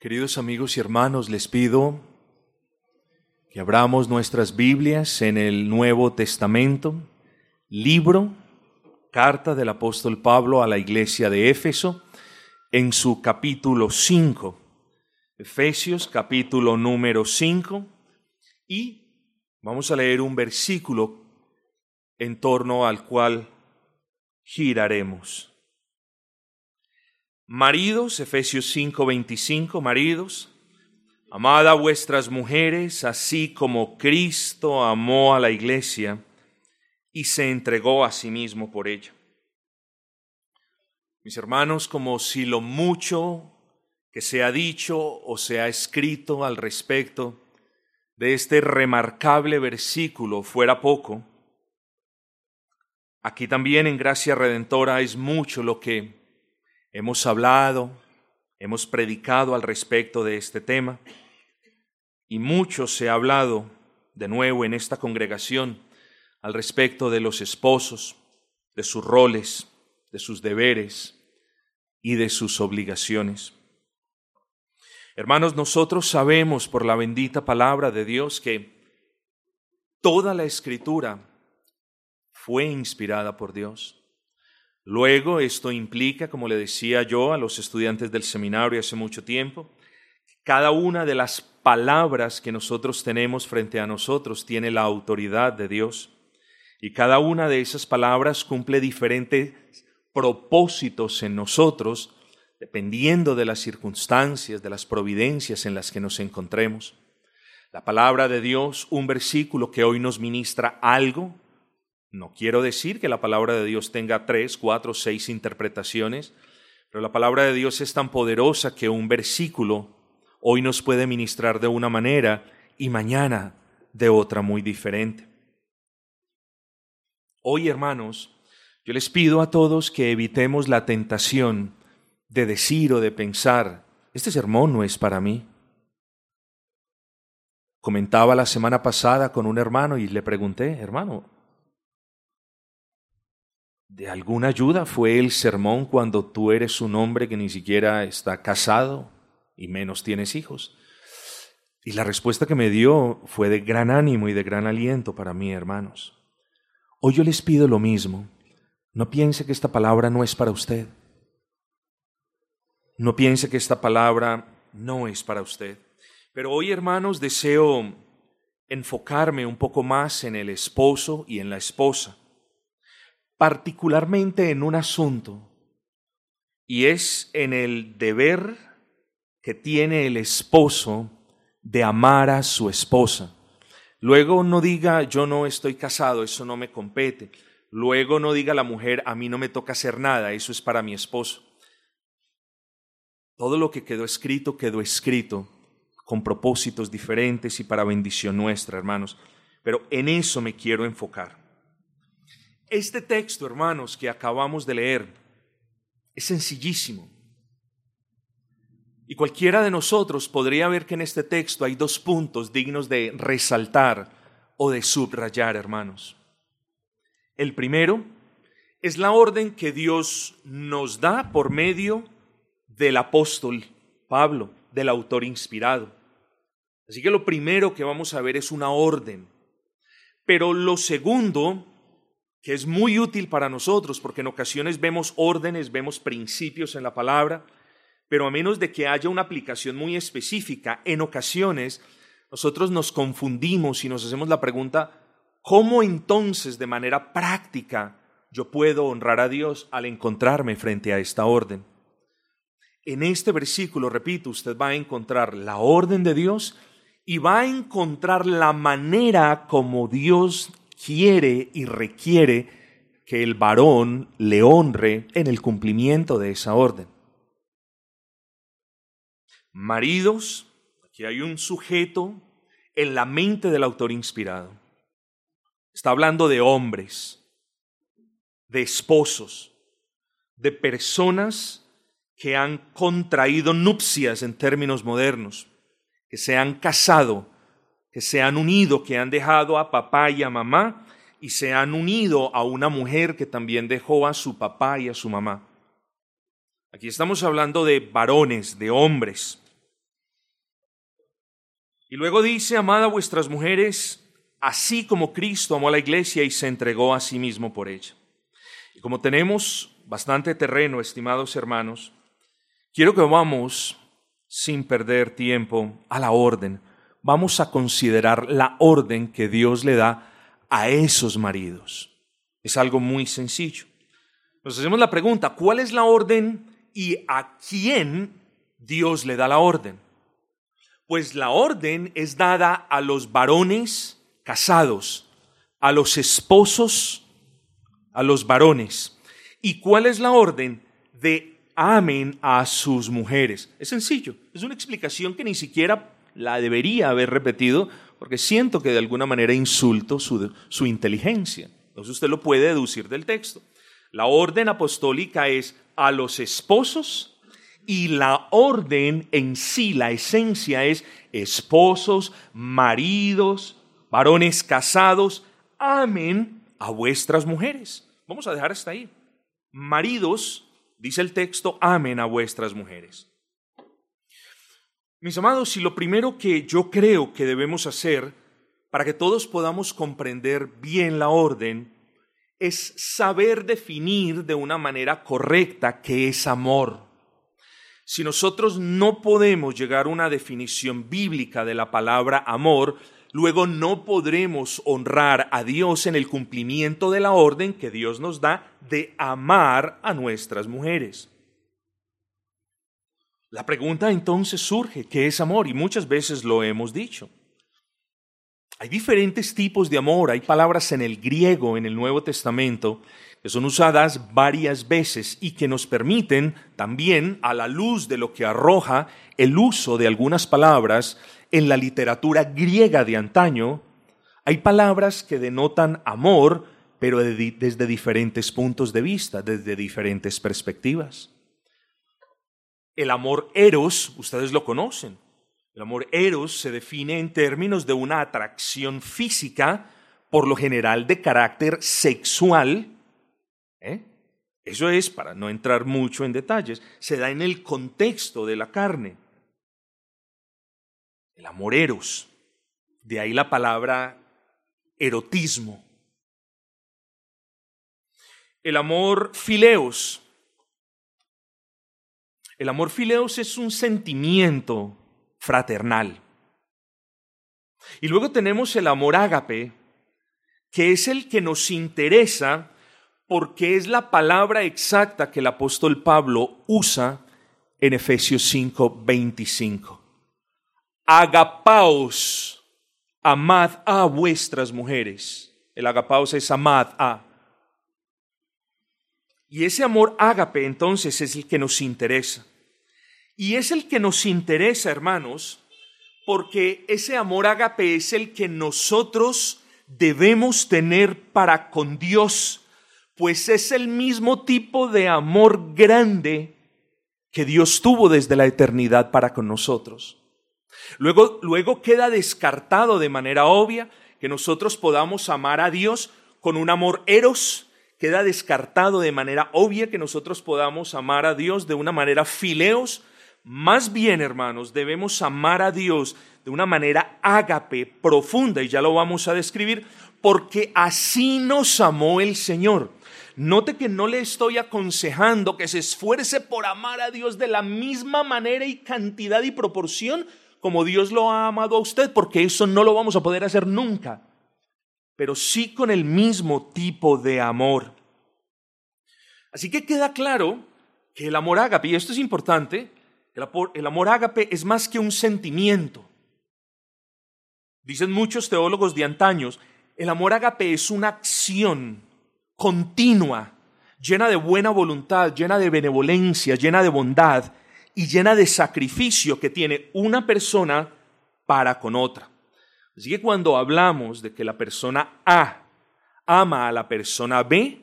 Queridos amigos y hermanos, les pido que abramos nuestras Biblias en el Nuevo Testamento, libro, carta del apóstol Pablo a la iglesia de Éfeso, en su capítulo 5. Efesios capítulo número 5 y vamos a leer un versículo en torno al cual giraremos. Maridos, Efesios 5:25, maridos, amad a vuestras mujeres así como Cristo amó a la iglesia y se entregó a sí mismo por ella. Mis hermanos, como si lo mucho que se ha dicho o se ha escrito al respecto de este remarcable versículo fuera poco, aquí también en Gracia Redentora es mucho lo que Hemos hablado, hemos predicado al respecto de este tema y mucho se ha hablado de nuevo en esta congregación al respecto de los esposos, de sus roles, de sus deberes y de sus obligaciones. Hermanos, nosotros sabemos por la bendita palabra de Dios que toda la escritura fue inspirada por Dios. Luego, esto implica, como le decía yo a los estudiantes del seminario hace mucho tiempo, cada una de las palabras que nosotros tenemos frente a nosotros tiene la autoridad de Dios. Y cada una de esas palabras cumple diferentes propósitos en nosotros, dependiendo de las circunstancias, de las providencias en las que nos encontremos. La palabra de Dios, un versículo que hoy nos ministra algo, no quiero decir que la palabra de Dios tenga tres, cuatro, seis interpretaciones, pero la palabra de Dios es tan poderosa que un versículo hoy nos puede ministrar de una manera y mañana de otra muy diferente. Hoy, hermanos, yo les pido a todos que evitemos la tentación de decir o de pensar, este sermón no es para mí. Comentaba la semana pasada con un hermano y le pregunté, hermano, ¿De alguna ayuda fue el sermón cuando tú eres un hombre que ni siquiera está casado y menos tienes hijos? Y la respuesta que me dio fue de gran ánimo y de gran aliento para mí, hermanos. Hoy yo les pido lo mismo. No piense que esta palabra no es para usted. No piense que esta palabra no es para usted. Pero hoy, hermanos, deseo enfocarme un poco más en el esposo y en la esposa particularmente en un asunto, y es en el deber que tiene el esposo de amar a su esposa. Luego no diga yo no estoy casado, eso no me compete. Luego no diga la mujer a mí no me toca hacer nada, eso es para mi esposo. Todo lo que quedó escrito quedó escrito con propósitos diferentes y para bendición nuestra, hermanos. Pero en eso me quiero enfocar. Este texto, hermanos, que acabamos de leer, es sencillísimo. Y cualquiera de nosotros podría ver que en este texto hay dos puntos dignos de resaltar o de subrayar, hermanos. El primero es la orden que Dios nos da por medio del apóstol Pablo, del autor inspirado. Así que lo primero que vamos a ver es una orden. Pero lo segundo que es muy útil para nosotros, porque en ocasiones vemos órdenes, vemos principios en la palabra, pero a menos de que haya una aplicación muy específica, en ocasiones nosotros nos confundimos y nos hacemos la pregunta, ¿cómo entonces de manera práctica yo puedo honrar a Dios al encontrarme frente a esta orden? En este versículo, repito, usted va a encontrar la orden de Dios y va a encontrar la manera como Dios quiere y requiere que el varón le honre en el cumplimiento de esa orden. Maridos, aquí hay un sujeto en la mente del autor inspirado. Está hablando de hombres, de esposos, de personas que han contraído nupcias en términos modernos, que se han casado que se han unido, que han dejado a papá y a mamá y se han unido a una mujer que también dejó a su papá y a su mamá. Aquí estamos hablando de varones, de hombres. Y luego dice, amad a vuestras mujeres, así como Cristo amó a la iglesia y se entregó a sí mismo por ella. Y como tenemos bastante terreno, estimados hermanos, quiero que vamos, sin perder tiempo, a la orden. Vamos a considerar la orden que Dios le da a esos maridos. Es algo muy sencillo. Nos hacemos la pregunta, ¿cuál es la orden y a quién Dios le da la orden? Pues la orden es dada a los varones casados, a los esposos, a los varones. ¿Y cuál es la orden? De amen a sus mujeres. Es sencillo, es una explicación que ni siquiera la debería haber repetido porque siento que de alguna manera insulto su, su inteligencia. Entonces usted lo puede deducir del texto. La orden apostólica es a los esposos y la orden en sí, la esencia es esposos, maridos, varones casados, amen a vuestras mujeres. Vamos a dejar hasta ahí. Maridos, dice el texto, amen a vuestras mujeres. Mis amados, si lo primero que yo creo que debemos hacer para que todos podamos comprender bien la orden es saber definir de una manera correcta qué es amor. Si nosotros no podemos llegar a una definición bíblica de la palabra amor, luego no podremos honrar a Dios en el cumplimiento de la orden que Dios nos da de amar a nuestras mujeres. La pregunta entonces surge, ¿qué es amor? Y muchas veces lo hemos dicho. Hay diferentes tipos de amor, hay palabras en el griego, en el Nuevo Testamento, que son usadas varias veces y que nos permiten también, a la luz de lo que arroja el uso de algunas palabras en la literatura griega de antaño, hay palabras que denotan amor, pero desde diferentes puntos de vista, desde diferentes perspectivas. El amor eros, ustedes lo conocen, el amor eros se define en términos de una atracción física, por lo general de carácter sexual. ¿eh? Eso es, para no entrar mucho en detalles, se da en el contexto de la carne. El amor eros, de ahí la palabra erotismo. El amor fileos. El amor fileos es un sentimiento fraternal. Y luego tenemos el amor ágape, que es el que nos interesa porque es la palabra exacta que el apóstol Pablo usa en Efesios 5, 25. Agapaos, amad a vuestras mujeres. El agapaos es amad a. Y ese amor ágape entonces es el que nos interesa. Y es el que nos interesa, hermanos, porque ese amor ágape es el que nosotros debemos tener para con Dios, pues es el mismo tipo de amor grande que Dios tuvo desde la eternidad para con nosotros. Luego, luego queda descartado de manera obvia que nosotros podamos amar a Dios con un amor eros, queda descartado de manera obvia que nosotros podamos amar a Dios de una manera fileos, más bien, hermanos, debemos amar a Dios de una manera ágape, profunda, y ya lo vamos a describir, porque así nos amó el Señor. Note que no le estoy aconsejando que se esfuerce por amar a Dios de la misma manera y cantidad y proporción como Dios lo ha amado a usted, porque eso no lo vamos a poder hacer nunca, pero sí con el mismo tipo de amor. Así que queda claro que el amor ágape, y esto es importante, el amor, ágape es más que un sentimiento. Dicen muchos teólogos de antaños, el amor ágape es una acción continua, llena de buena voluntad, llena de benevolencia, llena de bondad y llena de sacrificio que tiene una persona para con otra. Así que cuando hablamos de que la persona A ama a la persona B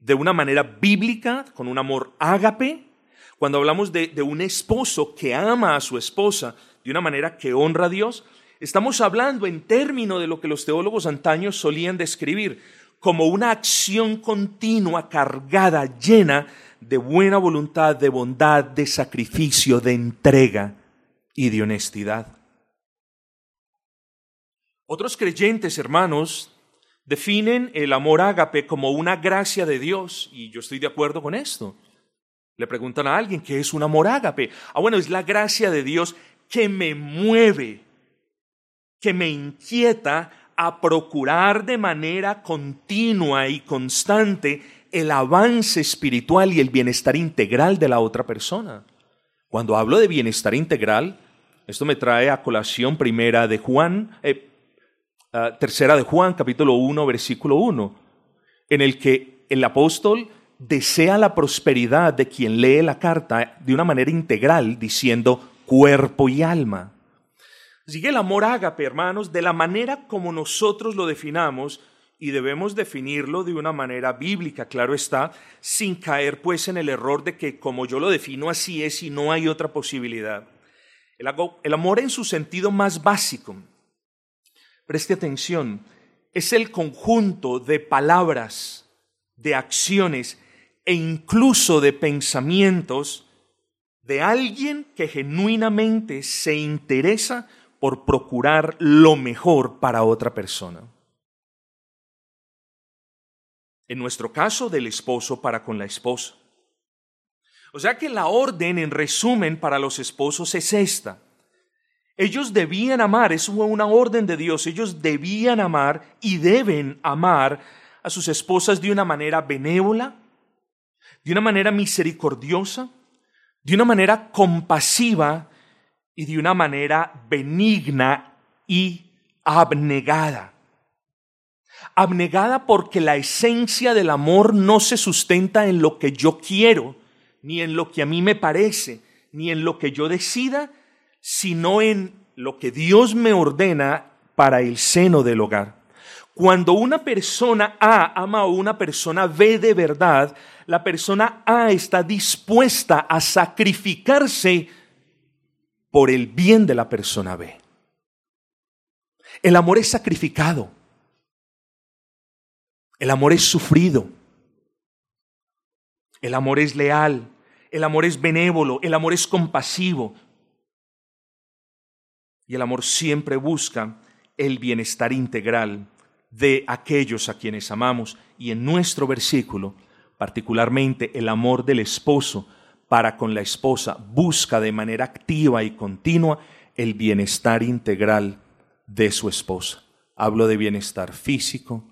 de una manera bíblica, con un amor ágape, cuando hablamos de, un esposo que ama a su esposa de una manera que honra a Dios, estamos hablando en términos de lo que los teólogos antaños solían describir como una acción continua, cargada, llena de buena voluntad, de bondad, de sacrificio, de entrega y de honestidad. Otros creyentes, hermanos, definen el amor ágape como una gracia de Dios, y yo estoy de acuerdo con esto. Le preguntan a alguien qué es un amor ágape. Ah, bueno, es la gracia de Dios que me mueve, que me inquieta a procurar de manera continua y constante el avance espiritual y el bienestar integral de la otra persona. Cuando hablo de bienestar integral, esto me trae a colación primera de Juan, eh, ah, tercera de Juan, capítulo 1, versículo 1, en el que el apóstol desea la prosperidad de quien lee la carta de una manera integral, diciendo cuerpo y alma. Sigue el amor ágape, hermanos, de la manera como nosotros lo definamos, y debemos definirlo de una manera bíblica, claro está, sin caer pues en el error de que como yo lo defino así es y no hay otra posibilidad. El, el amor en su sentido más básico, preste atención, es el conjunto de palabras, de acciones e incluso de pensamientos de alguien que genuinamente se interesa por procurar lo mejor para otra persona. En nuestro caso, del esposo para con la esposa. O sea que la orden, en resumen, para los esposos es esta. Ellos debían amar, es una orden de Dios, ellos debían amar y deben amar a sus esposas de una manera benévola, de una manera misericordiosa, de una manera compasiva y de una manera benigna y abnegada. Abnegada porque la esencia del amor no se sustenta en lo que yo quiero, ni en lo que a mí me parece, ni en lo que yo decida, sino en lo que Dios me ordena para el seno del hogar. Cuando una persona A ama a una persona B de verdad, la persona A está dispuesta a sacrificarse por el bien de la persona B. El amor es sacrificado. El amor es sufrido. El amor es leal. El amor es benévolo. El amor es compasivo. Y el amor siempre busca el bienestar integral de aquellos a quienes amamos. Y en nuestro versículo, particularmente el amor del esposo, para con la esposa busca de manera activa y continua el bienestar integral de su esposa. Hablo de bienestar físico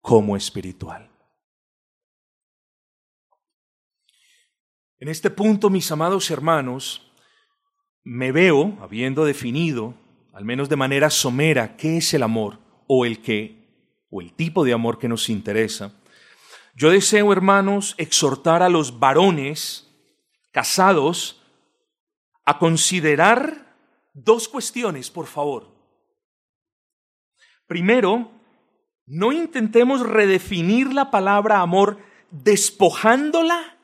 como espiritual. En este punto, mis amados hermanos, me veo, habiendo definido, al menos de manera somera, qué es el amor o el que o el tipo de amor que nos interesa. Yo deseo, hermanos, exhortar a los varones casados a considerar dos cuestiones, por favor. Primero, no intentemos redefinir la palabra amor despojándola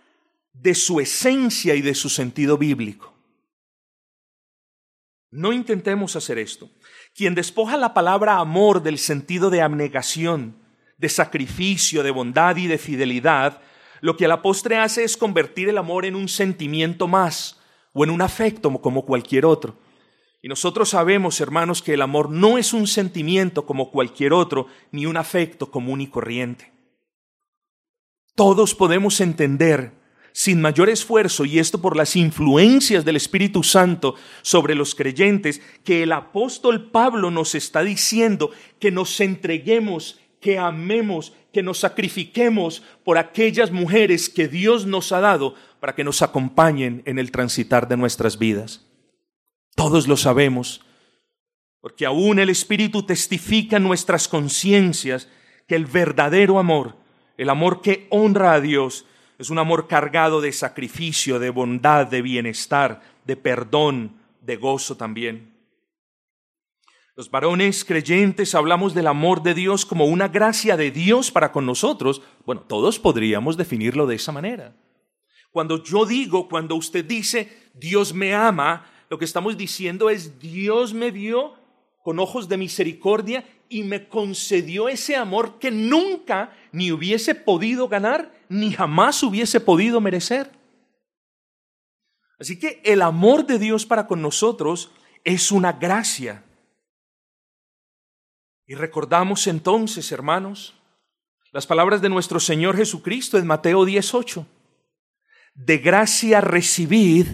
de su esencia y de su sentido bíblico. No intentemos hacer esto. Quien despoja la palabra amor del sentido de abnegación, de sacrificio, de bondad y de fidelidad, lo que a la postre hace es convertir el amor en un sentimiento más o en un afecto como cualquier otro. Y nosotros sabemos, hermanos, que el amor no es un sentimiento como cualquier otro, ni un afecto común y corriente. Todos podemos entender sin mayor esfuerzo, y esto por las influencias del Espíritu Santo sobre los creyentes, que el apóstol Pablo nos está diciendo que nos entreguemos, que amemos, que nos sacrifiquemos por aquellas mujeres que Dios nos ha dado para que nos acompañen en el transitar de nuestras vidas. Todos lo sabemos, porque aún el Espíritu testifica en nuestras conciencias que el verdadero amor, el amor que honra a Dios, es un amor cargado de sacrificio, de bondad, de bienestar, de perdón, de gozo también. Los varones creyentes hablamos del amor de Dios como una gracia de Dios para con nosotros. Bueno, todos podríamos definirlo de esa manera. Cuando yo digo, cuando usted dice, Dios me ama, lo que estamos diciendo es, Dios me vio con ojos de misericordia y me concedió ese amor que nunca ni hubiese podido ganar, ni jamás hubiese podido merecer. Así que el amor de Dios para con nosotros es una gracia Y recordamos entonces, hermanos, las palabras de nuestro Señor Jesucristo en Mateo 18. De gracia recibid,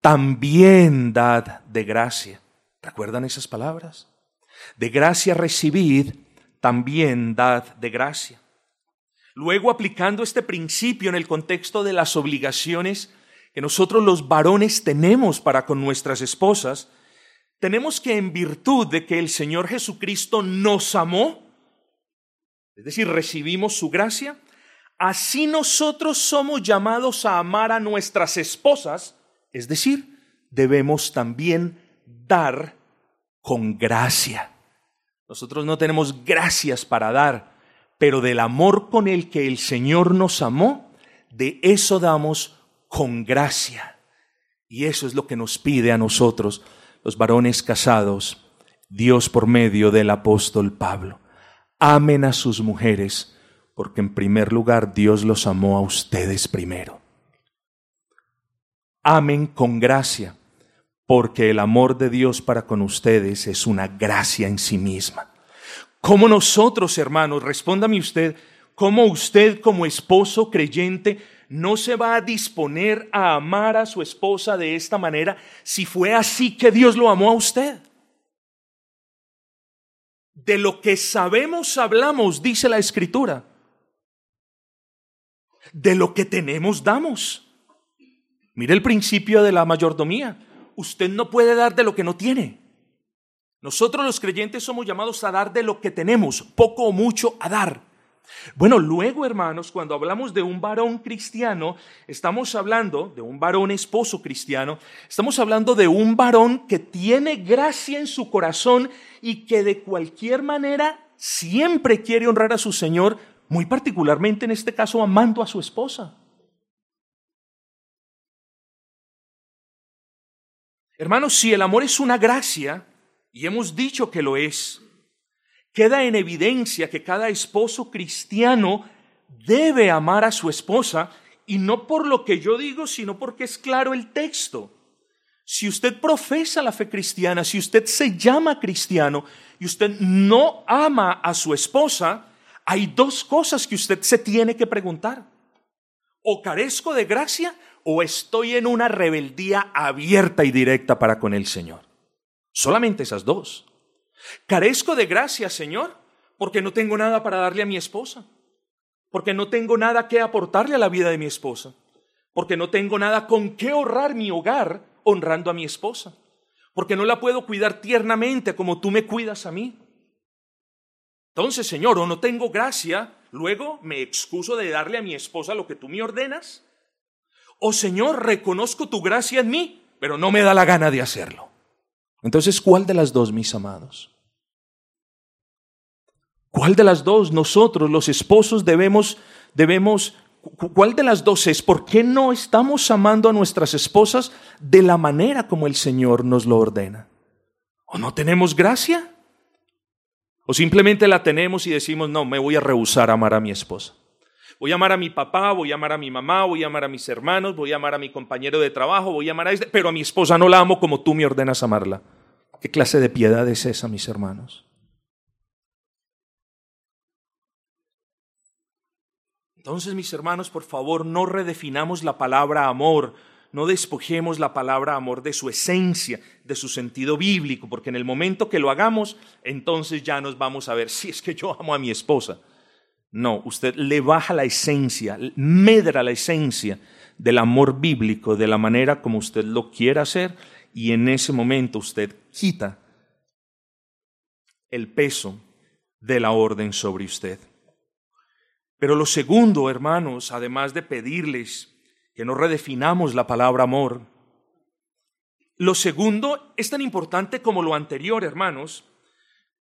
también dad de gracia. ¿Recuerdan esas palabras? De gracia recibid, también dad de gracia. Luego, aplicando este principio en el contexto de las obligaciones que nosotros los varones tenemos para con nuestras esposas, tenemos que en virtud de que el Señor Jesucristo nos amó, es decir, recibimos su gracia, así nosotros somos llamados a amar a nuestras esposas, es decir, debemos también dar con gracia. Nosotros no tenemos gracias para dar, pero del amor con el que el Señor nos amó, de eso damos con gracia. Y eso es lo que nos pide a nosotros los varones casados, Dios por medio del apóstol Pablo. Amen a sus mujeres, porque en primer lugar Dios los amó a ustedes primero. Amen con gracia, porque el amor de Dios para con ustedes es una gracia en sí misma. Como nosotros, hermanos, respóndame usted, cómo usted como esposo creyente no se va a disponer a amar a su esposa de esta manera si fue así que Dios lo amó a usted. De lo que sabemos hablamos, dice la escritura. De lo que tenemos damos. Mire el principio de la mayordomía. Usted no puede dar de lo que no tiene. Nosotros los creyentes somos llamados a dar de lo que tenemos, poco o mucho a dar. Bueno, luego, hermanos, cuando hablamos de un varón cristiano, estamos hablando de un varón esposo cristiano, estamos hablando de un varón que tiene gracia en su corazón y que de cualquier manera siempre quiere honrar a su Señor, muy particularmente en este caso amando a su esposa. Hermanos, si el amor es una gracia, y hemos dicho que lo es, queda en evidencia que cada esposo cristiano debe amar a su esposa y no por lo que yo digo, sino porque es claro el texto. Si usted profesa la fe cristiana, si usted se llama cristiano y usted no ama a su esposa, hay dos cosas que usted se tiene que preguntar. O carezco de gracia o estoy en una rebeldía abierta y directa para con el Señor. Solamente esas dos. Carezco de gracia, Señor, porque no tengo nada para darle a mi esposa, porque no tengo nada que aportarle a la vida de mi esposa, porque no tengo nada con qué honrar mi hogar honrando a mi esposa, porque no la puedo cuidar tiernamente como tú me cuidas a mí. Entonces, Señor, o no tengo gracia, luego me excuso de darle a mi esposa lo que tú me ordenas, o Señor, reconozco tu gracia en mí, pero no me da la gana de hacerlo. Entonces, ¿cuál de las dos, mis amados? ¿Cuál de las dos nosotros, los esposos, debemos, debemos, cuál de las dos es? ¿Por qué no estamos amando a nuestras esposas de la manera como el Señor nos lo ordena? ¿O no tenemos gracia? ¿O simplemente la tenemos y decimos, no, me voy a rehusar a amar a mi esposa? Voy a amar a mi papá, voy a amar a mi mamá, voy a amar a mis hermanos, voy a amar a mi compañero de trabajo, voy a amar a este, pero a mi esposa no la amo como tú me ordenas amarla. ¿Qué clase de piedad es esa, mis hermanos? Entonces, mis hermanos, por favor, no redefinamos la palabra amor, no despojemos la palabra amor de su esencia, de su sentido bíblico, porque en el momento que lo hagamos, entonces ya nos vamos a ver si es que yo amo a mi esposa. No, usted le baja la esencia, medra la esencia del amor bíblico de la manera como usted lo quiera hacer y en ese momento usted quita el peso de la orden sobre usted. Pero lo segundo, hermanos, además de pedirles que no redefinamos la palabra amor, lo segundo es tan importante como lo anterior, hermanos,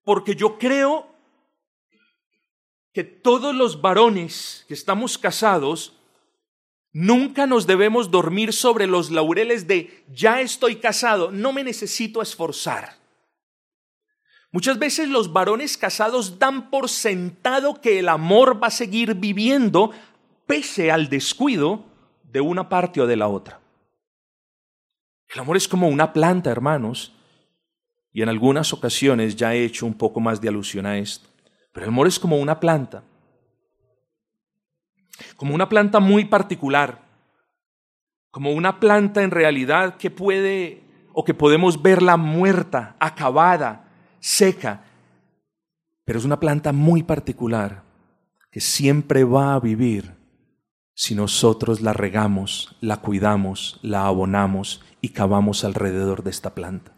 porque yo creo que todos los varones que estamos casados nunca nos debemos dormir sobre los laureles de ya estoy casado, no me necesito esforzar. Muchas veces los varones casados dan por sentado que el amor va a seguir viviendo pese al descuido de una parte o de la otra. El amor es como una planta, hermanos, Y en algunas ocasiones ya he hecho un poco más de alusión a esto. Pero el amor es como una planta. Como una planta muy particular. Como una planta en realidad que puede o que podemos verla muerta, acabada, seca. Pero es una planta muy particular que siempre va a vivir si nosotros la regamos, la cuidamos, la abonamos y cavamos alrededor de esta planta.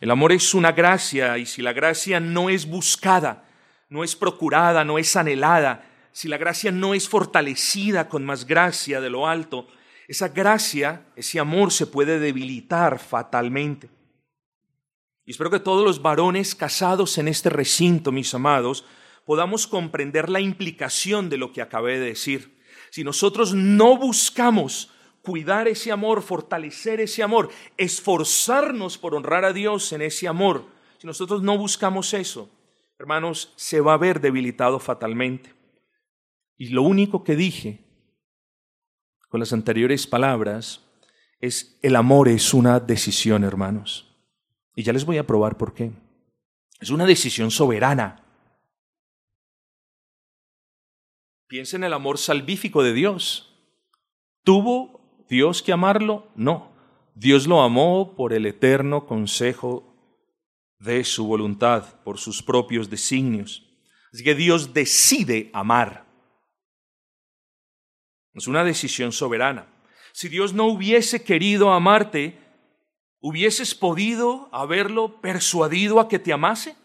El amor es una gracia y si la gracia no es buscada, no es procurada, no es anhelada, si la gracia no es fortalecida con más gracia de lo alto, esa gracia, ese amor se puede debilitar fatalmente. Y espero que todos los varones casados en este recinto, mis amados, podamos comprender la implicación de lo que acabé de decir. Si nosotros no buscamos cuidar ese amor, fortalecer ese amor, esforzarnos por honrar a Dios en ese amor, si nosotros no buscamos eso, hermanos, se va a ver debilitado fatalmente. Y lo único que dije con las anteriores palabras es el amor es una decisión, hermanos. Y ya les voy a probar por qué. Es una decisión soberana. Piensa en el amor salvífico de Dios. ¿Tuvo Dios que amarlo? No. Dios lo amó por el eterno consejo de su voluntad, por sus propios designios. Así que Dios decide amar. Es una decisión soberana. Si Dios no hubiese querido amarte, ¿hubieses podido haberlo persuadido a que te amase?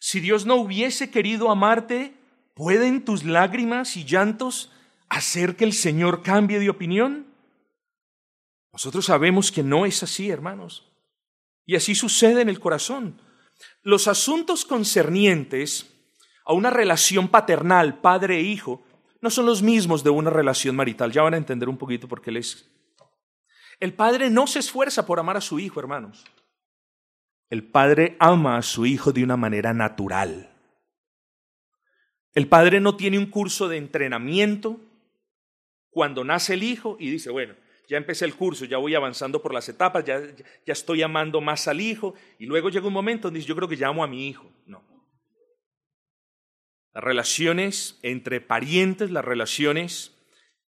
Si Dios no hubiese querido amarte, ¿Pueden tus lágrimas y llantos hacer que el Señor cambie de opinión? Nosotros sabemos que no es así, hermanos. Y así sucede en el corazón. Los asuntos concernientes a una relación paternal, padre e hijo, no son los mismos de una relación marital. Ya van a entender un poquito por qué les... El padre no se esfuerza por amar a su hijo, hermanos. El padre ama a su hijo de una manera natural. El padre no tiene un curso de entrenamiento cuando nace el hijo y dice, bueno, ya empecé el curso, ya voy avanzando por las etapas, ya, ya estoy amando más al hijo, y luego llega un momento donde dice, yo creo que llamo a mi hijo. No. Las relaciones entre parientes, las relaciones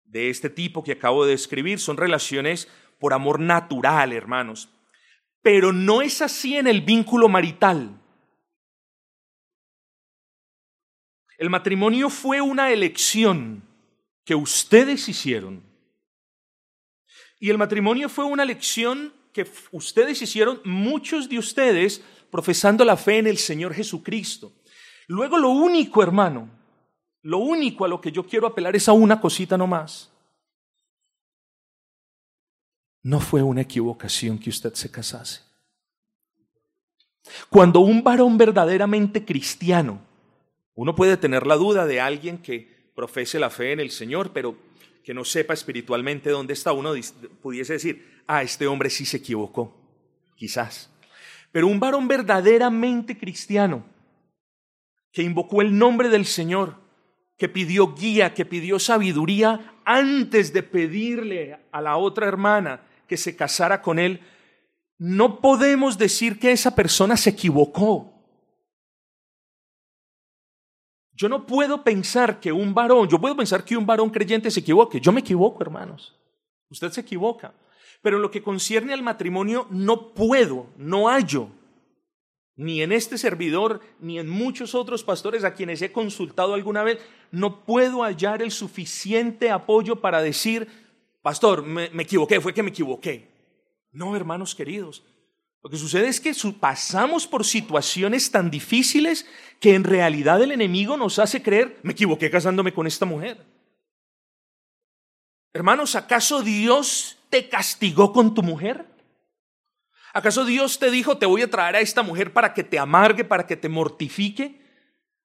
de este tipo que acabo de describir, son relaciones por amor natural, hermanos. Pero no es así en el vínculo marital. El matrimonio fue una elección que ustedes hicieron. Y el matrimonio fue una elección que ustedes hicieron, muchos de ustedes, profesando la fe en el Señor Jesucristo. Luego lo único, hermano, lo único a lo que yo quiero apelar es a una cosita nomás. No fue una equivocación que usted se casase. Cuando un varón verdaderamente cristiano uno puede tener la duda de alguien que profese la fe en el Señor, pero que no sepa espiritualmente dónde está. Uno pudiese decir, ah, este hombre sí se equivocó, quizás. Pero un varón verdaderamente cristiano, que invocó el nombre del Señor, que pidió guía, que pidió sabiduría antes de pedirle a la otra hermana que se casara con él, no podemos decir que esa persona se equivocó. Yo no puedo pensar que un varón, yo puedo pensar que un varón creyente se equivoque. Yo me equivoco, hermanos. Usted se equivoca. Pero en lo que concierne al matrimonio, no puedo, no hallo, ni en este servidor, ni en muchos otros pastores a quienes he consultado alguna vez, no puedo hallar el suficiente apoyo para decir, pastor, me, me equivoqué, fue que me equivoqué. No, hermanos queridos, lo que sucede es que pasamos por situaciones tan difíciles que en realidad el enemigo nos hace creer, me equivoqué casándome con esta mujer. Hermanos, ¿acaso Dios te castigó con tu mujer? ¿Acaso Dios te dijo, te voy a traer a esta mujer para que te amargue, para que te mortifique?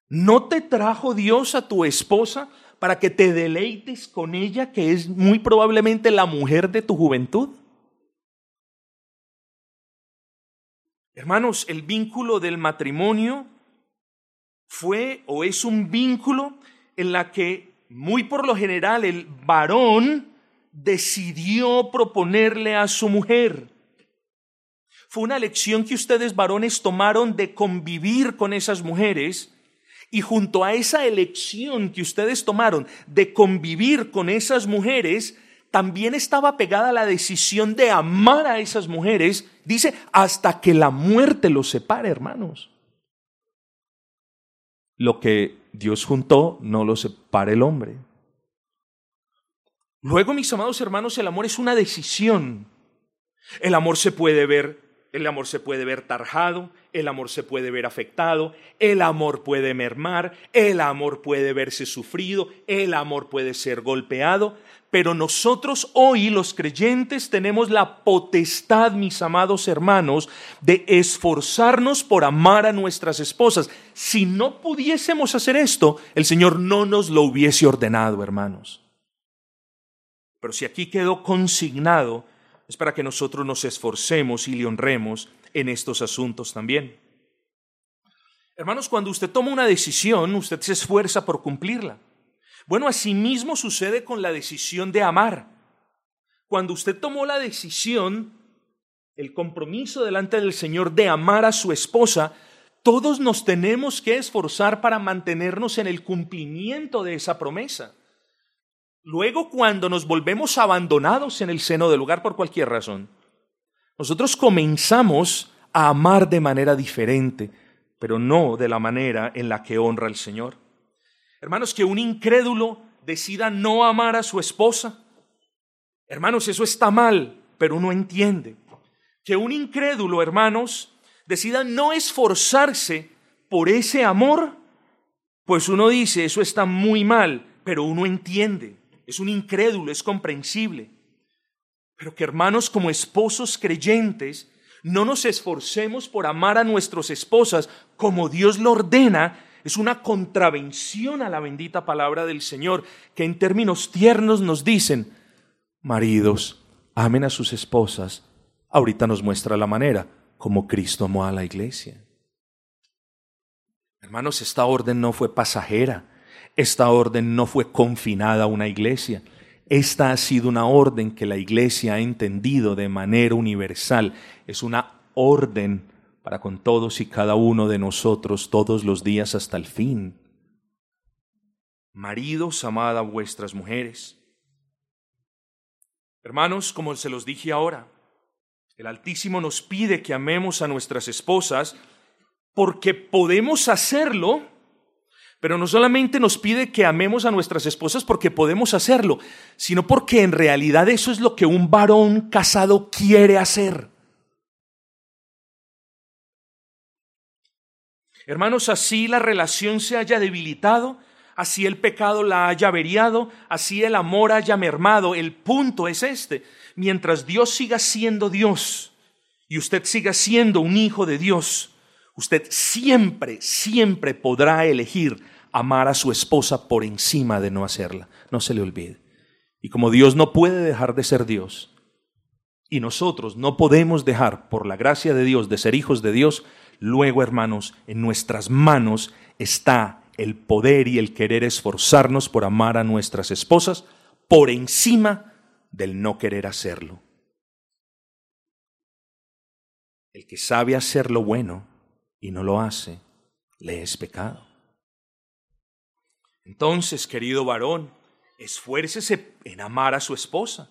¿No te trajo Dios a tu esposa para que te deleites con ella, que es muy probablemente la mujer de tu juventud? Hermanos, el vínculo del matrimonio fue o es un vínculo en la que muy por lo general el varón decidió proponerle a su mujer. Fue una lección que ustedes varones tomaron de convivir con esas mujeres y junto a esa elección que ustedes tomaron de convivir con esas mujeres, también estaba pegada la decisión de amar a esas mujeres, dice, hasta que la muerte los separe, hermanos. Lo que Dios juntó, no lo separe el hombre. Luego, mis amados hermanos, el amor es una decisión. El amor se puede ver el amor se puede ver tarjado, el amor se puede ver afectado, el amor puede mermar, el amor puede verse sufrido, el amor puede ser golpeado, pero nosotros hoy los creyentes tenemos la potestad, mis amados hermanos, de esforzarnos por amar a nuestras esposas. Si no pudiésemos hacer esto, el Señor no nos lo hubiese ordenado, hermanos. Pero si aquí quedó consignado, es para que nosotros nos esforcemos y le honremos en estos asuntos también. Hermanos, cuando usted toma una decisión, usted se esfuerza por cumplirla. Bueno, asimismo sucede con la decisión de amar. Cuando usted tomó la decisión, el compromiso delante del Señor de amar a su esposa, todos nos tenemos que esforzar para mantenernos en el cumplimiento de esa promesa. Luego, cuando nos volvemos abandonados en el seno del lugar por cualquier razón, nosotros comenzamos a amar de manera diferente, pero no de la manera en la que honra al Señor. Hermanos, que un incrédulo decida no amar a su esposa. Hermanos, eso está mal, pero uno entiende. Que un incrédulo, hermanos, decida no esforzarse por ese amor, pues uno dice, eso está muy mal, pero uno entiende es un incrédulo, es comprensible. Pero que hermanos como esposos creyentes, no nos esforcemos por amar a nuestras esposas como Dios lo ordena, es una contravención a la bendita palabra del Señor, que en términos tiernos nos dicen, maridos, amen a sus esposas. Ahorita nos muestra la manera como Cristo amó a la iglesia. Hermanos, esta orden no fue pasajera, esta orden no fue confinada a una iglesia. Esta ha sido una orden que la iglesia ha entendido de manera universal. Es una orden para con todos y cada uno de nosotros todos los días hasta el fin. Maridos, amad a vuestras mujeres. Hermanos, como se los dije ahora, el Altísimo nos pide que amemos a nuestras esposas porque podemos hacerlo pero no solamente nos pide que amemos a nuestras esposas porque podemos hacerlo, sino porque en realidad eso es lo que un varón casado quiere hacer. Hermanos, así la relación se haya debilitado, así el pecado la haya averiado, así el amor haya mermado, el punto es este. Mientras Dios siga siendo Dios y usted siga siendo un hijo de Dios, usted siempre, siempre podrá elegir amar a su esposa por encima de no hacerla. No se le olvide. Y como Dios no puede dejar de ser Dios, y nosotros no podemos dejar, por la gracia de Dios, de ser hijos de Dios, luego, hermanos, en nuestras manos está el poder y el querer esforzarnos por amar a nuestras esposas por encima del no querer hacerlo. El que sabe hacer lo bueno y no lo hace, le es pecado. Entonces, querido varón, esfuércese en amar a su esposa.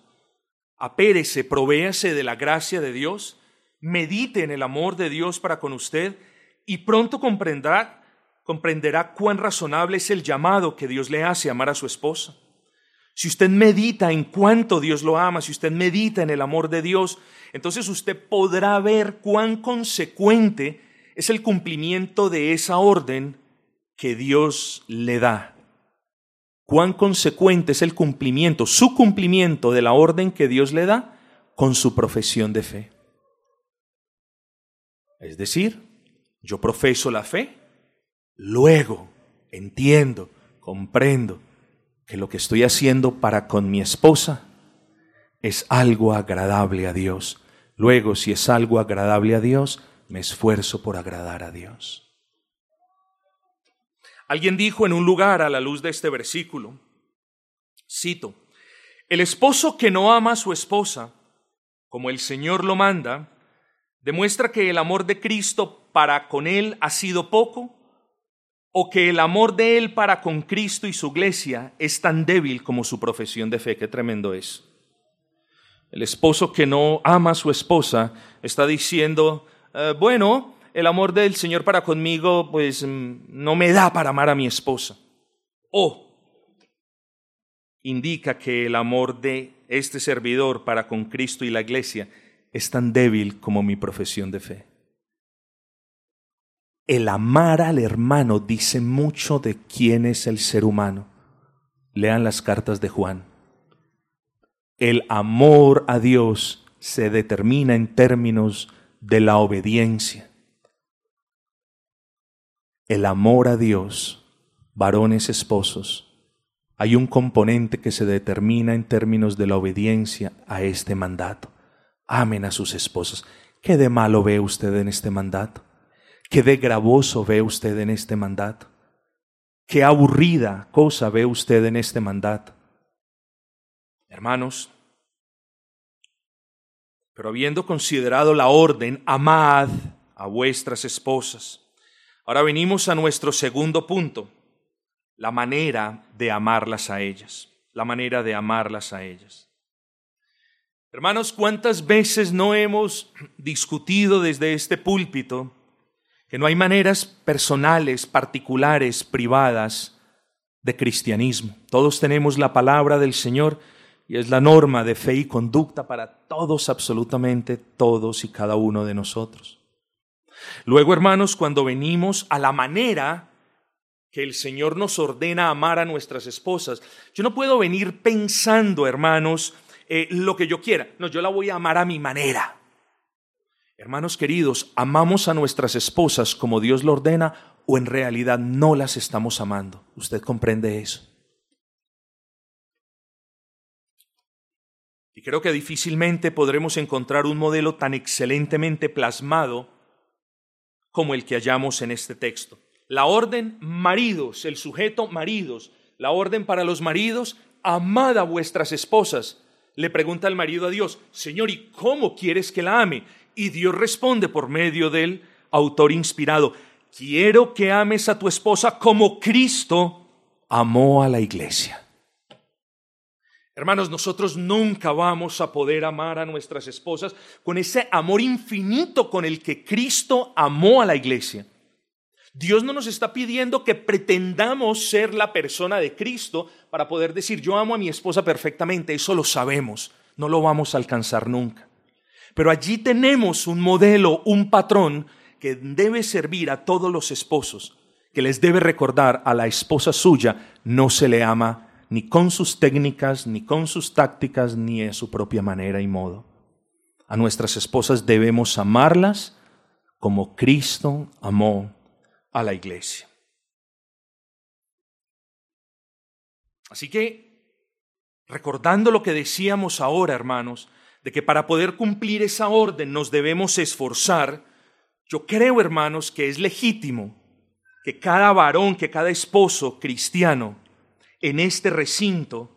Apérese, provéase de la gracia de Dios, medite en el amor de Dios para con usted y pronto comprenderá, comprenderá cuán razonable es el llamado que Dios le hace a amar a su esposa. Si usted medita en cuánto Dios lo ama, si usted medita en el amor de Dios, entonces usted podrá ver cuán consecuente es el cumplimiento de esa orden que Dios le da. Cuán consecuente es el cumplimiento, su cumplimiento de la orden que Dios le da con su profesión de fe. Es decir, yo profeso la fe, luego entiendo, comprendo que lo que estoy haciendo para con mi esposa es algo agradable a Dios. Luego, si es algo agradable a Dios, me esfuerzo por agradar a Dios. Alguien dijo en un lugar a la luz de este versículo, cito, El esposo que no ama a su esposa, como el Señor lo manda, demuestra que el amor de Cristo para con él ha sido poco o que el amor de él para con Cristo y su iglesia es tan débil como su profesión de fe. Qué tremendo es. El esposo que no ama a su esposa está diciendo, eh, bueno, el amor del Señor para conmigo pues mm, no me da para amar a mi esposa. O indica que el amor de este servidor para con Cristo y la iglesia es tan débil como mi profesión de fe. El amar al hermano dice mucho de quién es el ser humano. Lean las cartas de Juan. El amor a Dios se determina en términos de la obediencia. El amor a Dios, varones esposos, hay un componente que se determina en términos de la obediencia a este mandato. Amen a sus esposas. ¿Qué de malo ve usted en este mandato? ¿Qué de gravoso ve usted en este mandato? ¿Qué aburrida cosa ve usted en este mandato? Hermanos, pero habiendo considerado la orden, amad a vuestras esposas. Ahora venimos a nuestro segundo punto, la manera de amarlas a ellas, la manera de amarlas a ellas. Hermanos, ¿cuántas veces no hemos discutido desde este púlpito que no hay maneras personales, particulares, privadas de cristianismo? Todos tenemos la palabra del Señor y es la norma de fe y conducta para todos, absolutamente todos y cada uno de nosotros. Luego, hermanos, cuando venimos a la manera que el Señor nos ordena amar a nuestras esposas, yo no puedo venir pensando, hermanos, eh, lo que yo quiera. No, yo la voy a amar a mi manera. Hermanos queridos, ¿amamos a nuestras esposas como Dios lo ordena o en realidad no las estamos amando? ¿Usted comprende eso? Y creo que difícilmente podremos encontrar un modelo tan excelentemente plasmado como el que hallamos en este texto. La orden maridos, el sujeto maridos, la orden para los maridos, amad a vuestras esposas. Le pregunta el marido a Dios, Señor, ¿y cómo quieres que la ame? Y Dios responde por medio del autor inspirado, quiero que ames a tu esposa como Cristo amó a la iglesia. Hermanos, nosotros nunca vamos a poder amar a nuestras esposas con ese amor infinito con el que Cristo amó a la iglesia. Dios no nos está pidiendo que pretendamos ser la persona de Cristo para poder decir yo amo a mi esposa perfectamente, eso lo sabemos, no lo vamos a alcanzar nunca. Pero allí tenemos un modelo, un patrón que debe servir a todos los esposos, que les debe recordar a la esposa suya no se le ama ni con sus técnicas, ni con sus tácticas, ni en su propia manera y modo. A nuestras esposas debemos amarlas como Cristo amó a la iglesia. Así que, recordando lo que decíamos ahora, hermanos, de que para poder cumplir esa orden nos debemos esforzar, yo creo, hermanos, que es legítimo que cada varón, que cada esposo cristiano en este recinto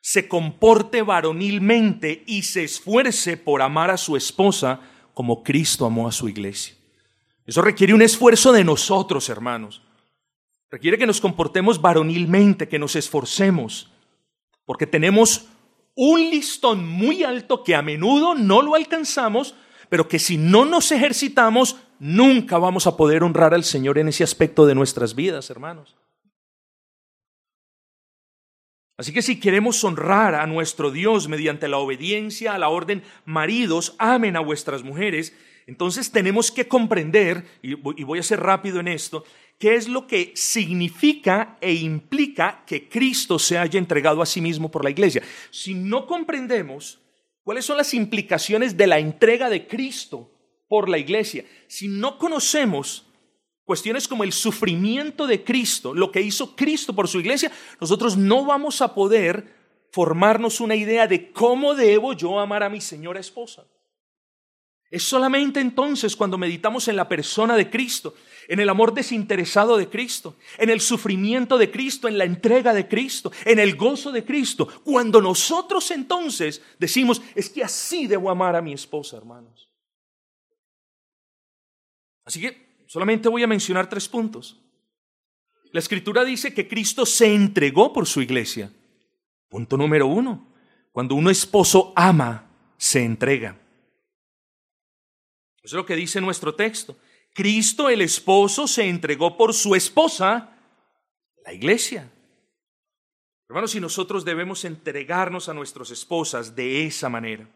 se comporte varonilmente y se esfuerce por amar a su esposa como Cristo amó a su iglesia. Eso requiere un esfuerzo de nosotros, hermanos. Requiere que nos comportemos varonilmente, que nos esforcemos, porque tenemos un listón muy alto que a menudo no lo alcanzamos, pero que si no nos ejercitamos, nunca vamos a poder honrar al Señor en ese aspecto de nuestras vidas, hermanos. Así que si queremos honrar a nuestro Dios mediante la obediencia a la orden, maridos, amen a vuestras mujeres, entonces tenemos que comprender, y voy a ser rápido en esto, qué es lo que significa e implica que Cristo se haya entregado a sí mismo por la iglesia. Si no comprendemos cuáles son las implicaciones de la entrega de Cristo por la iglesia, si no conocemos cuestiones como el sufrimiento de Cristo, lo que hizo Cristo por su iglesia, nosotros no vamos a poder formarnos una idea de cómo debo yo amar a mi señora esposa. Es solamente entonces cuando meditamos en la persona de Cristo, en el amor desinteresado de Cristo, en el sufrimiento de Cristo, en la entrega de Cristo, en el gozo de Cristo, cuando nosotros entonces decimos, es que así debo amar a mi esposa, hermanos. Así que solamente voy a mencionar tres puntos. La escritura dice que Cristo se entregó por su iglesia. Punto número uno. Cuando un esposo ama, se entrega. Eso es lo que dice nuestro texto. Cristo el esposo se entregó por su esposa, la iglesia. Hermanos, y nosotros debemos entregarnos a nuestras esposas de esa manera.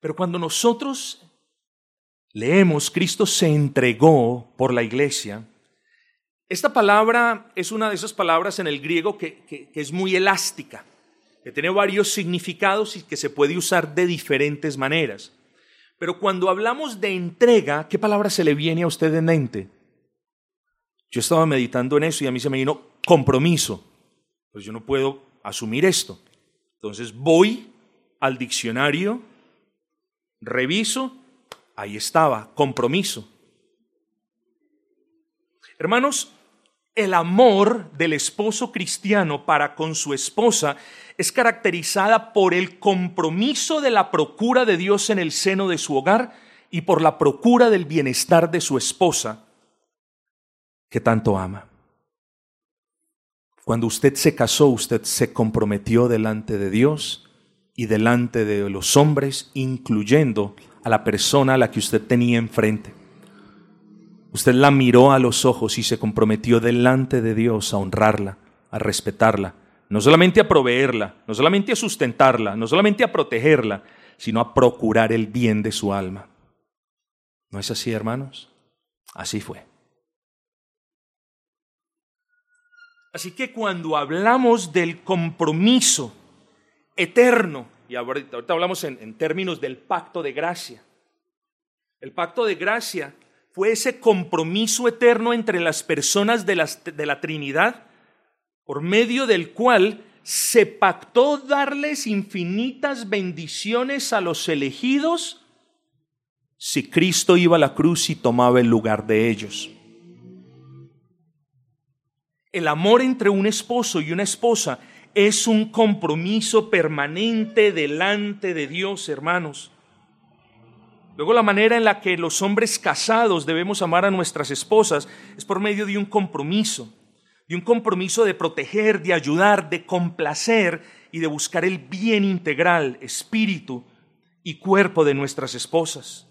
Pero cuando nosotros leemos Cristo se entregó por la iglesia, esta palabra es una de esas palabras en el griego que, que, es muy elástica, que tiene varios significados y que se puede usar de diferentes maneras. Pero cuando hablamos de entrega, ¿qué palabra se le viene a usted en mente? Yo estaba meditando en eso y a mí se me vino compromiso. Pues yo no puedo asumir esto. Entonces voy al diccionario, reviso, ahí estaba, compromiso. Hermanos, el amor del esposo cristiano para con su esposa es caracterizada por el compromiso de la procura de Dios en el seno de su hogar y por la procura del bienestar de su esposa, que tanto ama. Cuando usted se casó, usted se comprometió delante de Dios y delante de los hombres, incluyendo a la persona a la que usted tenía enfrente. Usted la miró a los ojos y se comprometió delante de Dios a honrarla, a respetarla, no solamente a proveerla, no solamente a sustentarla, no solamente a protegerla, sino a procurar el bien de su alma. ¿No es así, hermanos? Así fue. Así que cuando hablamos del compromiso eterno, y ahorita, hablamos en, términos del pacto de gracia, el pacto de gracia fue ese compromiso eterno entre las personas de, de la Trinidad, por medio del cual se pactó darles infinitas bendiciones a los elegidos si Cristo iba a la cruz y tomaba el lugar de ellos. El amor entre un esposo y una esposa es un compromiso permanente delante de Dios, hermanos. Luego la manera en la que los hombres casados debemos amar a nuestras esposas es por medio de un compromiso, de un compromiso de proteger, de ayudar, de complacer y de buscar el bien integral, espíritu y cuerpo de nuestras esposas.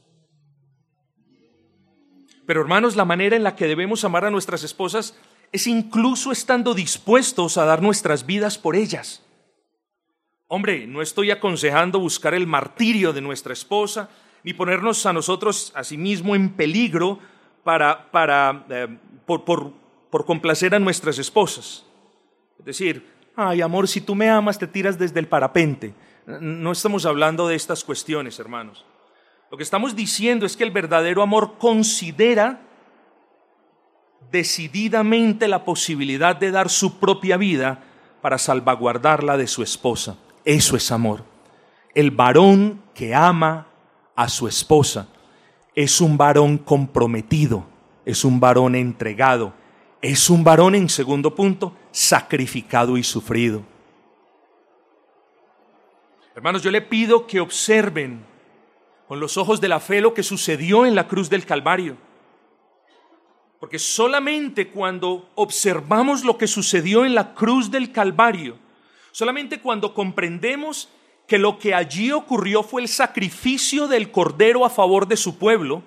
Pero hermanos, la manera en la que debemos amar a nuestras esposas es incluso estando dispuestos a dar nuestras vidas por ellas. Hombre, no estoy aconsejando buscar el martirio de nuestra esposa, ni ponernos a nosotros a sí mismo en peligro para, para, eh, por, por, por complacer a nuestras esposas. Es decir, ay amor, si tú me amas te tiras desde el parapente. No estamos hablando de estas cuestiones, hermanos. Lo que estamos diciendo es que el verdadero amor considera decididamente la posibilidad de dar su propia vida para salvaguardarla de su esposa. Eso es amor. El varón que ama a su esposa. Es un varón comprometido, es un varón entregado, es un varón, en segundo punto, sacrificado y sufrido. Hermanos, yo le pido que observen con los ojos de la fe lo que sucedió en la cruz del Calvario. Porque solamente cuando observamos lo que sucedió en la cruz del Calvario, solamente cuando comprendemos que lo que allí ocurrió fue el sacrificio del Cordero a favor de su pueblo,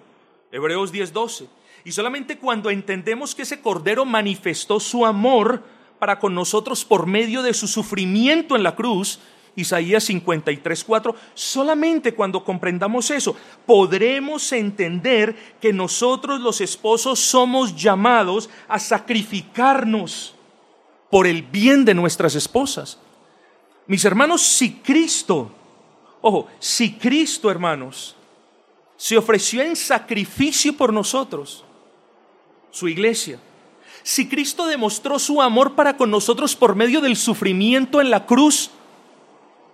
Hebreos 10:12. Y solamente cuando entendemos que ese Cordero manifestó su amor para con nosotros por medio de su sufrimiento en la cruz, Isaías 53:4, solamente cuando comprendamos eso, podremos entender que nosotros los esposos somos llamados a sacrificarnos por el bien de nuestras esposas. Mis hermanos, si Cristo, ojo, si Cristo, hermanos, se ofreció en sacrificio por nosotros, su iglesia, si Cristo demostró su amor para con nosotros por medio del sufrimiento en la cruz,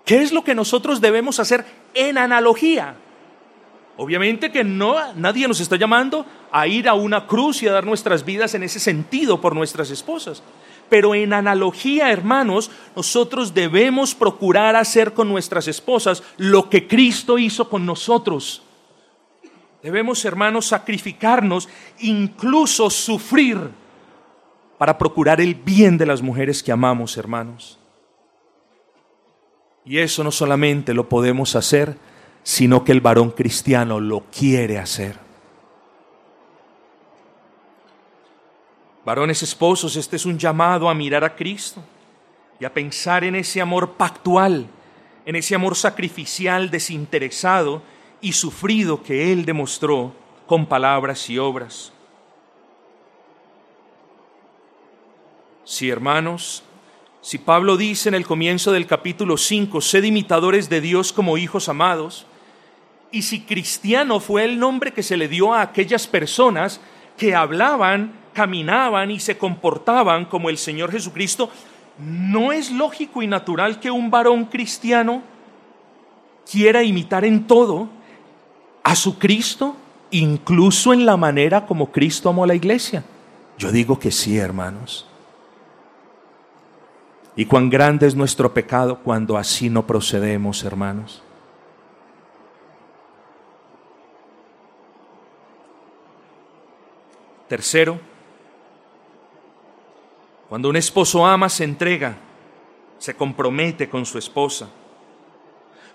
¿qué es lo que nosotros debemos hacer en analogía? Obviamente que no, nadie nos está llamando a ir a una cruz y a dar nuestras vidas en ese sentido por nuestras esposas. Pero en analogía, hermanos, nosotros debemos procurar hacer con nuestras esposas lo que Cristo hizo con nosotros. Debemos, hermanos, sacrificarnos, incluso sufrir, para procurar el bien de las mujeres que amamos, hermanos. Y eso no solamente lo podemos hacer, sino que el varón cristiano lo quiere hacer. Varones esposos, este es un llamado a mirar a Cristo y a pensar en ese amor pactual, en ese amor sacrificial, desinteresado y sufrido que Él demostró con palabras y obras. Si hermanos, si Pablo dice en el comienzo del capítulo 5, sed imitadores de Dios como hijos amados, y si cristiano fue el nombre que se le dio a aquellas personas que hablaban, caminaban y se comportaban como el Señor Jesucristo, ¿no es lógico y natural que un varón cristiano quiera imitar en todo a su Cristo, incluso en la manera como Cristo amó a la iglesia? Yo digo que sí, hermanos. Y cuán grande es nuestro pecado cuando así no procedemos, hermanos. Tercero, cuando un esposo ama, se entrega, se compromete con su esposa.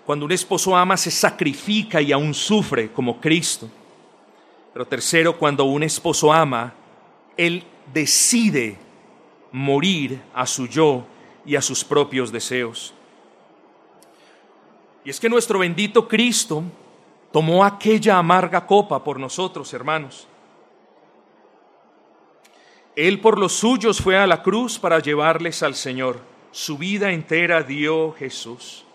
Cuando un esposo ama, se sacrifica y aún sufre como Cristo. Pero tercero, cuando un esposo ama, él decide morir a su yo y a sus propios deseos. Y es que nuestro bendito Cristo tomó aquella amarga copa por nosotros, hermanos. Él por los suyos fue a la cruz para llevarles al Señor. Su vida entera dio Jesús.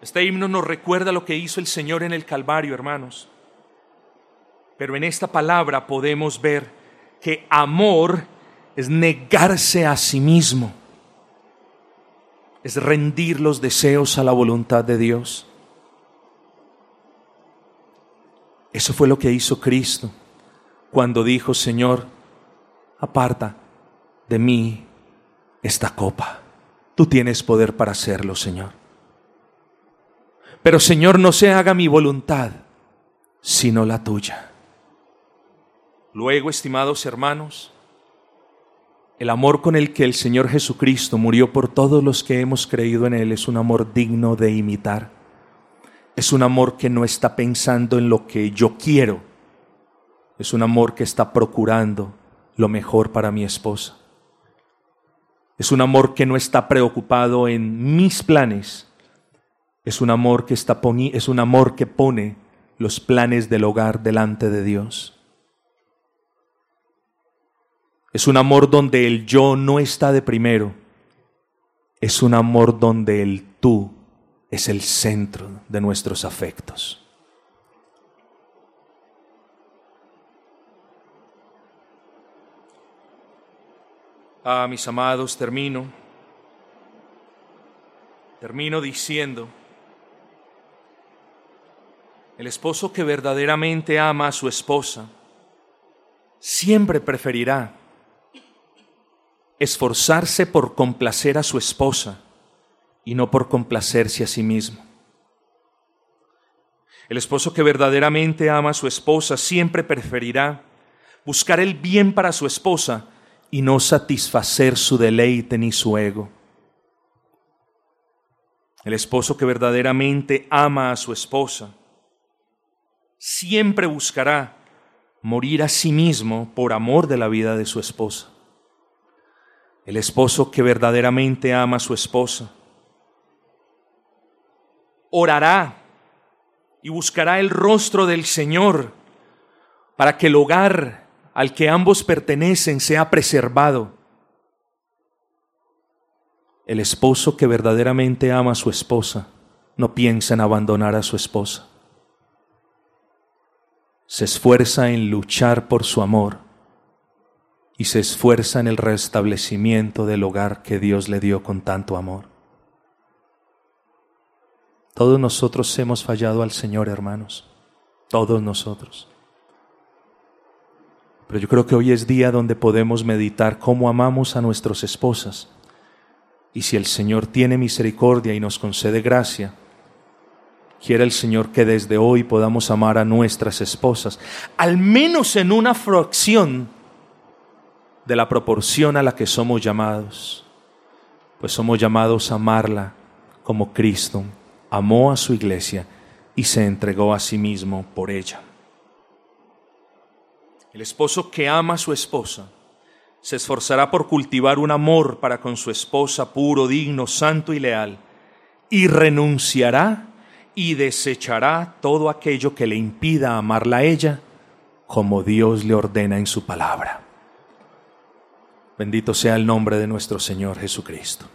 Este himno nos recuerda lo que hizo el Señor en el Calvario, hermanos. Pero en esta palabra podemos ver que amor es negarse a sí mismo, es rendir los deseos a la voluntad de Dios. Eso fue lo que hizo Cristo cuando dijo, Señor, aparta de mí esta copa. Tú tienes poder para hacerlo, Señor. Pero, Señor, no se haga mi voluntad, sino la tuya. Luego, estimados hermanos, el amor con el que el Señor Jesucristo murió por todos los que hemos creído en Él es un amor digno de imitar. Es un amor que no está pensando en lo que yo quiero, es un amor que está procurando lo mejor para mi esposa. Es un amor que no está preocupado en mis planes. Es un amor que está es un amor que pone los planes del hogar delante de Dios. Es un amor donde el yo no está de primero. Es un amor donde el tú es el centro de nuestros afectos. Ah, mis amados, termino. Termino diciendo, el esposo que verdaderamente ama a su esposa siempre preferirá esforzarse por complacer a su esposa y no por complacerse a sí mismo. El esposo que verdaderamente ama a su esposa siempre preferirá buscar el bien para su esposa y no satisfacer su deleite ni su ego. El esposo que verdaderamente ama a su esposa siempre buscará morir a sí mismo por amor de la vida de su esposa. El esposo que verdaderamente ama a su esposa orará y buscará el rostro del Señor para que el hogar al que ambos pertenecen sea preservado. El esposo que verdaderamente ama a su esposa no piensa en abandonar a su esposa. Se esfuerza en luchar por su amor y se esfuerza en el restablecimiento del hogar que Dios le dio con tanto amor. Todos nosotros hemos fallado al Señor, hermanos. Todos nosotros. Pero yo creo que hoy es día donde podemos meditar cómo amamos a nuestras esposas. Y si el Señor tiene misericordia y nos concede gracia, quiere el Señor que desde hoy podamos amar a nuestras esposas, al menos en una fracción de la proporción a la que somos llamados. Pues somos llamados a amarla como Cristo amó a su iglesia y se entregó a sí mismo por ella. El esposo que ama a su esposa se esforzará por cultivar un amor para con su esposa puro, digno, santo y leal, y renunciará y desechará todo aquello que le impida amarla a ella como Dios le ordena en su palabra. Bendito sea el nombre de nuestro Señor Jesucristo.